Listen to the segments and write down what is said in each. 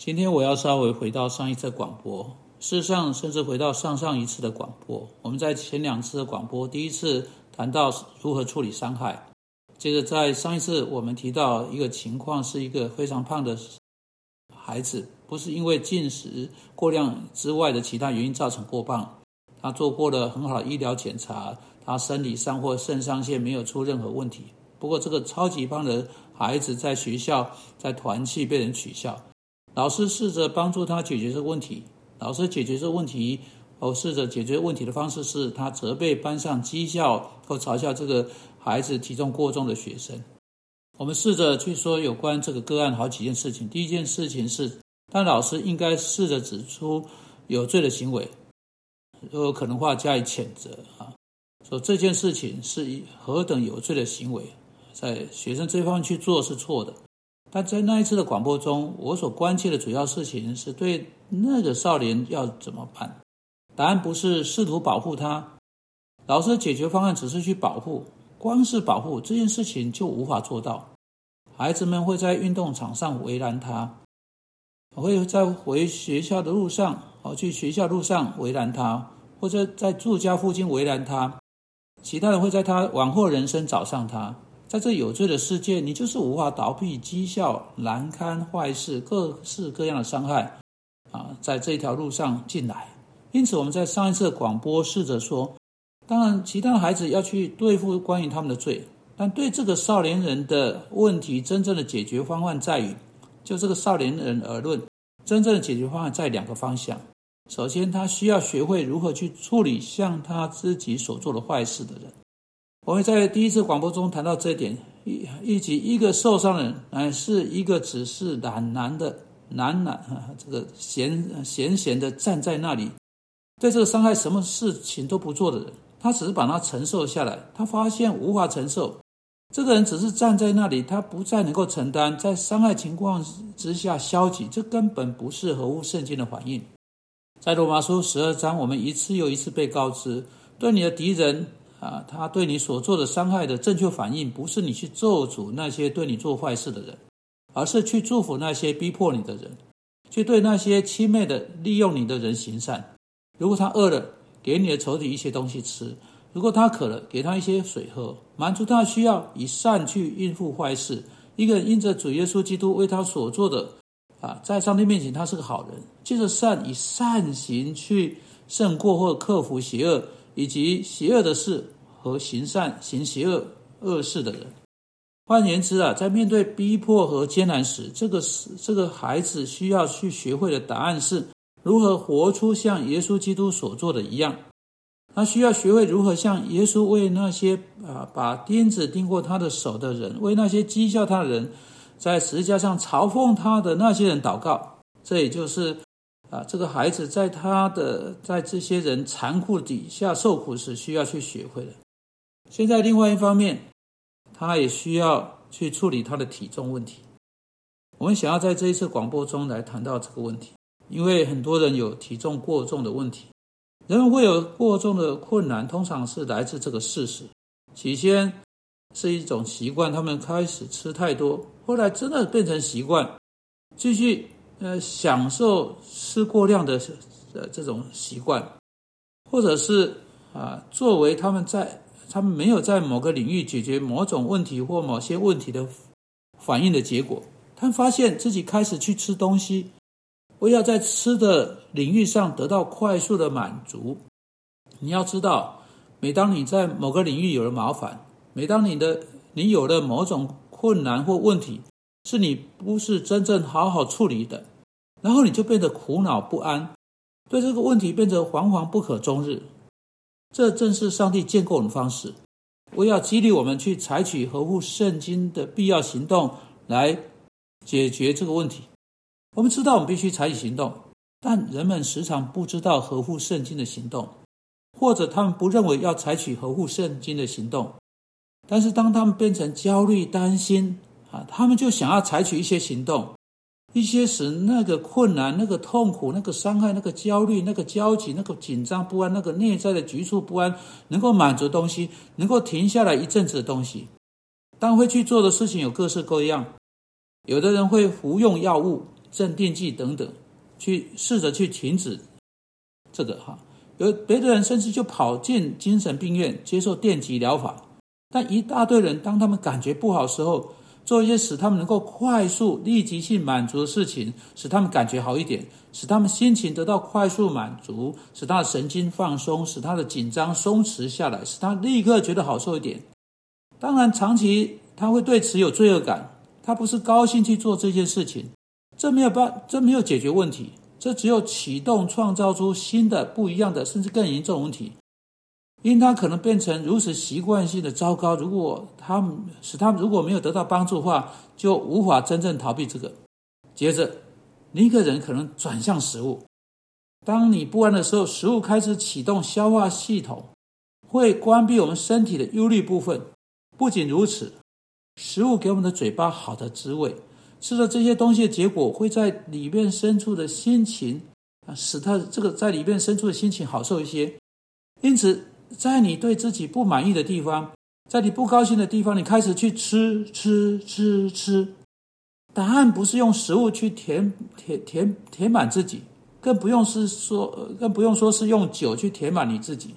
今天我要稍微回到上一次广播，事实上，甚至回到上上一次的广播。我们在前两次的广播，第一次谈到如何处理伤害，接着在上一次我们提到一个情况，是一个非常胖的孩子，不是因为进食过量之外的其他原因造成过胖，他做过了很好的医疗检查，他生理上或肾上腺没有出任何问题。不过，这个超级胖的孩子在学校在团契被人取笑。老师试着帮助他解决这个问题。老师解决这个问题，哦，试着解决问题的方式是他责备班上讥笑或嘲笑这个孩子体重过重的学生。我们试着去说有关这个个案好几件事情。第一件事情是，但老师应该试着指出有罪的行为，如果可能话加以谴责啊，说这件事情是以何等有罪的行为，在学生这方面去做是错的。但在那一次的广播中，我所关切的主要事情是对那个少年要怎么办？答案不是试图保护他，老师的解决方案只是去保护，光是保护这件事情就无法做到。孩子们会在运动场上为难他，会在回学校的路上，哦，去学校路上为难他，或者在住家附近为难他，其他人会在他往后人生找上他。在这有罪的世界，你就是无法逃避讥笑、难堪、坏事、各式各样的伤害啊，在这一条路上进来。因此，我们在上一次的广播试着说，当然，其他的孩子要去对付关于他们的罪，但对这个少年人的问题，真正的解决方案在于，就这个少年人而论，真正的解决方案在两个方向。首先，他需要学会如何去处理像他自己所做的坏事的人。我会在第一次广播中谈到这一点，一以及一个受伤的人乃是一个只是懒懒的懒懒啊，这个闲闲闲的站在那里，在这个伤害什么事情都不做的人，他只是把它承受下来。他发现无法承受，这个人只是站在那里，他不再能够承担，在伤害情况之下消极，这根本不是合乎圣经的反应。在罗马书十二章，我们一次又一次被告知，对你的敌人。啊，他对你所做的伤害的正确反应，不是你去咒诅那些对你做坏事的人，而是去祝福那些逼迫你的人，去对那些轻蔑的利用你的人行善。如果他饿了，给你的仇敌一些东西吃；如果他渴了，给他一些水喝，满足他需要，以善去应付坏事。一个人因着主耶稣基督为他所做的，啊，在上帝面前他是个好人，借着善以善行去胜过或克服邪恶。以及邪恶的事和行善行邪恶恶事的人，换言之啊，在面对逼迫和艰难时，这个是这个孩子需要去学会的答案是如何活出像耶稣基督所做的一样。他需要学会如何像耶稣为那些啊把钉子钉过他的手的人，为那些讥笑他的人，在十字架上嘲讽他的那些人祷告。这也就是。啊，这个孩子在他的在这些人残酷底下受苦时，需要去学会的。现在另外一方面，他也需要去处理他的体重问题。我们想要在这一次广播中来谈到这个问题，因为很多人有体重过重的问题。人们会有过重的困难，通常是来自这个事实。起先是一种习惯，他们开始吃太多，后来真的变成习惯，继续。呃，享受吃过量的呃这种习惯，或者是啊，作为他们在他们没有在某个领域解决某种问题或某些问题的反应的结果，他发现自己开始去吃东西，为要在吃的领域上得到快速的满足。你要知道，每当你在某个领域有了麻烦，每当你的你有了某种困难或问题，是你不是真正好好处理的。然后你就变得苦恼不安，对这个问题变得惶惶不可终日。这正是上帝建构的方式，我要激励我们去采取合乎圣经的必要行动来解决这个问题。我们知道我们必须采取行动，但人们时常不知道合乎圣经的行动，或者他们不认为要采取合乎圣经的行动。但是当他们变成焦虑、担心啊，他们就想要采取一些行动。一些使那个困难、那个痛苦、那个伤害、那个焦虑、那个焦急、那个紧张不安、那个内在的局促不安，能够满足东西，能够停下来一阵子的东西，当会去做的事情有各式各样。有的人会服用药物，镇定剂等等，去试着去停止这个哈。有别的人甚至就跑进精神病院接受电击疗法，但一大堆人当他们感觉不好时候，做一些使他们能够快速立即性满足的事情，使他们感觉好一点，使他们心情得到快速满足，使他的神经放松，使他的紧张松弛下来，使他立刻觉得好受一点。当然，长期他会对此有罪恶感，他不是高兴去做这件事情，这没有办，这没有解决问题。这只有启动、创造出新的、不一样的，甚至更严重的问题，因他可能变成如此习惯性的糟糕。如果他使他如果没有得到帮助的话，就无法真正逃避这个。接着，另一个人可能转向食物。当你不安的时候，食物开始启动消化系统，会关闭我们身体的忧虑部分。不仅如此，食物给我们的嘴巴好的滋味。吃了这些东西的结果，会在里面深处的心情啊，使他这个在里面深处的心情好受一些。因此，在你对自己不满意的地方，在你不高兴的地方，你开始去吃吃吃吃。答案不是用食物去填填填填满自己，更不用是说，更不用说是用酒去填满你自己。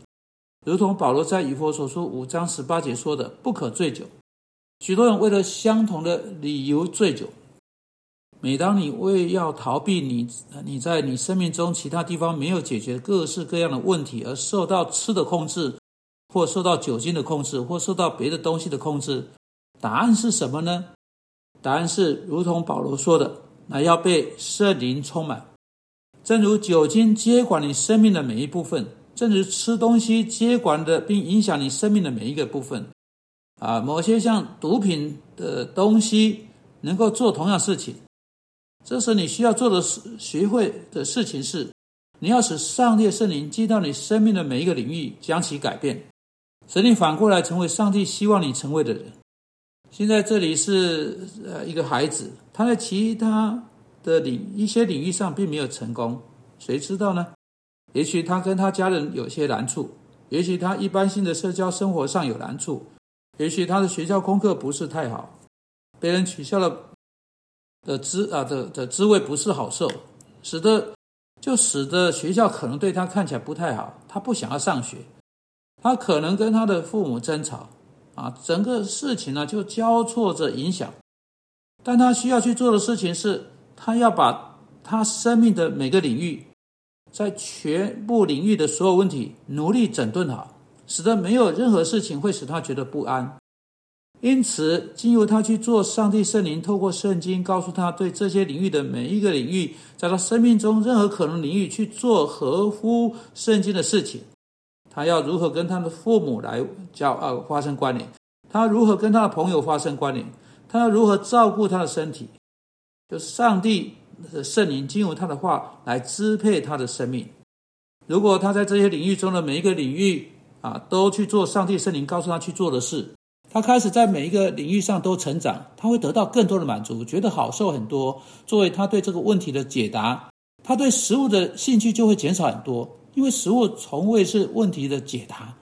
如同保罗在以弗所书五章十八节说的：“不可醉酒。”许多人为了相同的理由醉酒。每当你为要逃避你你在你生命中其他地方没有解决各式各样的问题而受到吃的控制，或受到酒精的控制，或受到别的东西的控制，答案是什么呢？答案是如同保罗说的，那要被圣灵充满，正如酒精接管你生命的每一部分，正如吃东西接管的并影响你生命的每一个部分。啊，某些像毒品的东西能够做同样事情。这时你需要做的事、学会的事情是，你要使上帝圣灵进到你生命的每一个领域，将其改变，使你反过来成为上帝希望你成为的人。现在这里是呃一个孩子，他在其他的领一些领域上并没有成功，谁知道呢？也许他跟他家人有些难处，也许他一般性的社交生活上有难处，也许他的学校功课不是太好，被人取笑了。的滋啊的的滋味不是好受，使得就使得学校可能对他看起来不太好，他不想要上学，他可能跟他的父母争吵，啊，整个事情呢就交错着影响，但他需要去做的事情是，他要把他生命的每个领域，在全部领域的所有问题努力整顿好，使得没有任何事情会使他觉得不安。因此，经由他去做，上帝圣灵透过圣经告诉他，对这些领域的每一个领域，在他生命中任何可能领域去做合乎圣经的事情。他要如何跟他的父母来交呃发生关联？他如何跟他的朋友发生关联？他要如何照顾他的身体？就上帝的圣灵经由他的话来支配他的生命。如果他在这些领域中的每一个领域啊，都去做上帝圣灵告诉他去做的事。他开始在每一个领域上都成长，他会得到更多的满足，觉得好受很多。作为他对这个问题的解答，他对食物的兴趣就会减少很多，因为食物从未是问题的解答。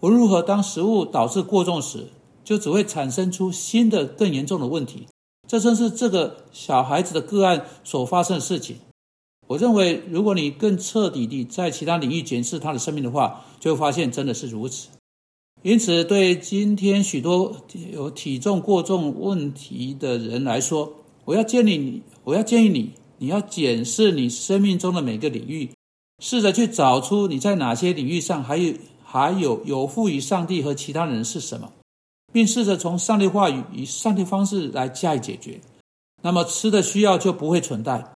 无论如何，当食物导致过重时，就只会产生出新的更严重的问题。这正是这个小孩子的个案所发生的事情。我认为，如果你更彻底地在其他领域检视他的生命的话，就会发现真的是如此。因此，对今天许多有体重过重问题的人来说，我要建议你，我要建议你，你要检视你生命中的每个领域，试着去找出你在哪些领域上还有还有有负于上帝和其他人是什么，并试着从上帝话语以上帝方式来加以解决。那么，吃的需要就不会存在，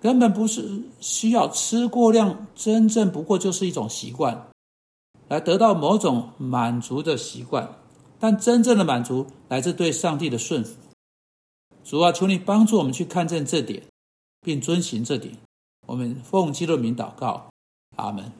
根本不是需要吃过量，真正不过就是一种习惯。来得到某种满足的习惯，但真正的满足来自对上帝的顺服。主啊，求你帮助我们去看见这点，并遵行这点。我们奉基督名祷告，阿门。